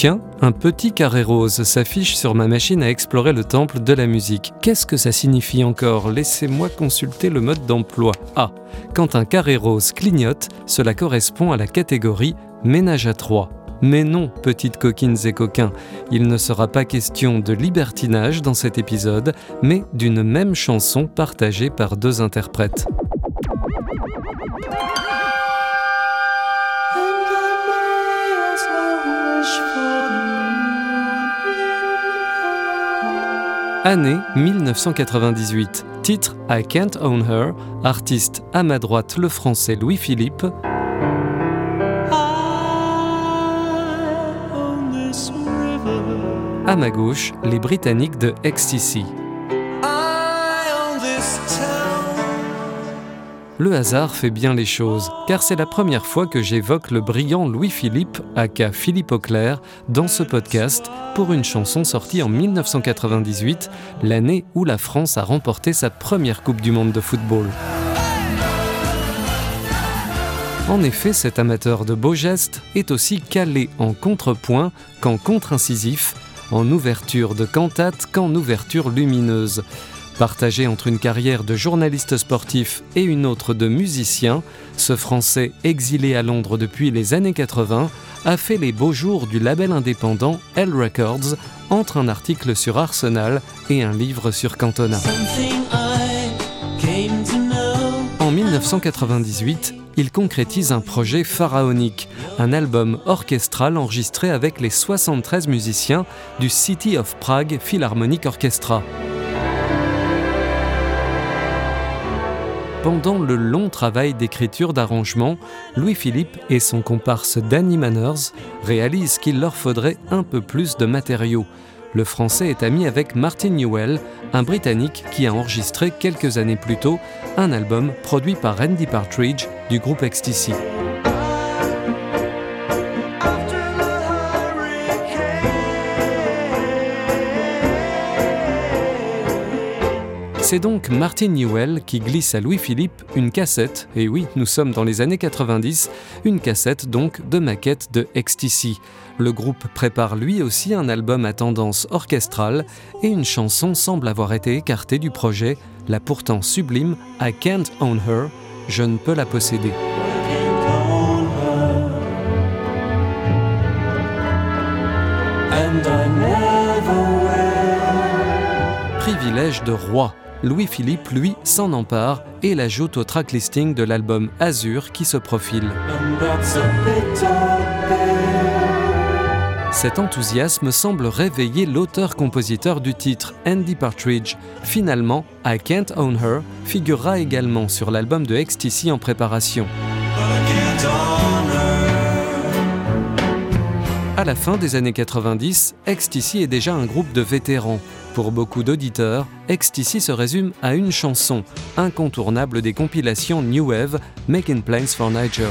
Tiens, un petit carré rose s'affiche sur ma machine à explorer le temple de la musique. Qu'est-ce que ça signifie encore? Laissez-moi consulter le mode d'emploi. Ah, quand un carré rose clignote, cela correspond à la catégorie ménage à trois. Mais non, petites coquines et coquins, il ne sera pas question de libertinage dans cet épisode, mais d'une même chanson partagée par deux interprètes. Année 1998. Titre I Can't Own Her. Artiste à ma droite le français Louis-Philippe. À ma gauche, les Britanniques de XTC. Le hasard fait bien les choses, car c'est la première fois que j'évoque le brillant Louis-Philippe, aka Philippe Auclair, dans ce podcast pour une chanson sortie en 1998, l'année où la France a remporté sa première Coupe du Monde de football. En effet, cet amateur de beaux gestes est aussi calé en contrepoint qu'en contre-incisif, en ouverture de cantate qu'en ouverture lumineuse. Partagé entre une carrière de journaliste sportif et une autre de musicien, ce Français exilé à Londres depuis les années 80 a fait les beaux jours du label indépendant L Records entre un article sur Arsenal et un livre sur Cantona. En 1998, il concrétise un projet pharaonique, un album orchestral enregistré avec les 73 musiciens du City of Prague Philharmonic Orchestra. Pendant le long travail d'écriture d'arrangement, Louis-Philippe et son comparse Danny Manners réalisent qu'il leur faudrait un peu plus de matériaux. Le français est ami avec Martin Newell, un Britannique qui a enregistré quelques années plus tôt un album produit par Randy Partridge du groupe XTC. C'est donc Martin Newell qui glisse à Louis-Philippe une cassette, et oui, nous sommes dans les années 90, une cassette donc de maquette de XTC. Le groupe prépare lui aussi un album à tendance orchestrale et une chanson semble avoir été écartée du projet, la pourtant sublime I Can't Own Her, Je ne peux la posséder. Privilège de roi Louis-Philippe, lui, s'en empare et l'ajoute au tracklisting de l'album Azur qui se profile. Cet enthousiasme semble réveiller l'auteur-compositeur du titre, Andy Partridge. Finalement, I Can't Own Her figurera également sur l'album de XTC en préparation. À la fin des années 90, XTC est déjà un groupe de vétérans. Pour beaucoup d'auditeurs, XTC se résume à une chanson, incontournable des compilations New Wave, Making Plans for Nigel.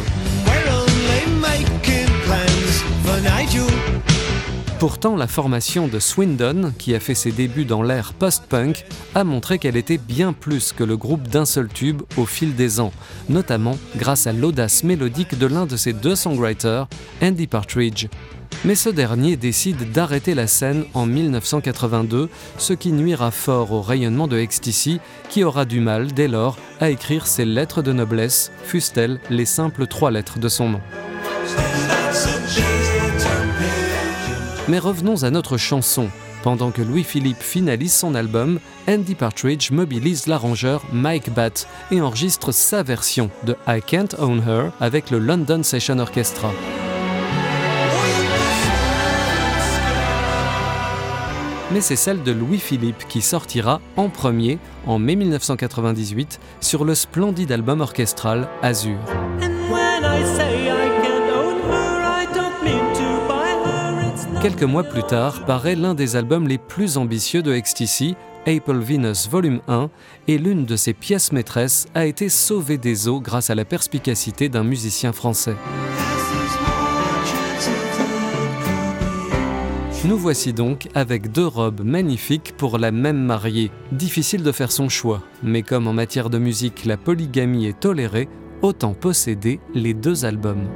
Pourtant, la formation de Swindon, qui a fait ses débuts dans l'ère post-punk, a montré qu'elle était bien plus que le groupe d'un seul tube au fil des ans, notamment grâce à l'audace mélodique de l'un de ses deux songwriters, Andy Partridge. Mais ce dernier décide d'arrêter la scène en 1982, ce qui nuira fort au rayonnement de XTC, qui aura du mal dès lors à écrire ses lettres de noblesse, fussent-elles les simples trois lettres de son nom. Mais revenons à notre chanson. Pendant que Louis-Philippe finalise son album, Andy Partridge mobilise l'arrangeur Mike Batt et enregistre sa version de I Can't Own Her avec le London Session Orchestra. mais c'est celle de Louis-Philippe qui sortira en premier en mai 1998 sur le splendide album orchestral Azur. Quelques mois plus tard paraît l'un des albums les plus ambitieux de XTC, Apple Venus Volume 1, et l'une de ses pièces maîtresses a été sauvée des eaux grâce à la perspicacité d'un musicien français. Nous voici donc avec deux robes magnifiques pour la même mariée. Difficile de faire son choix, mais comme en matière de musique la polygamie est tolérée, autant posséder les deux albums.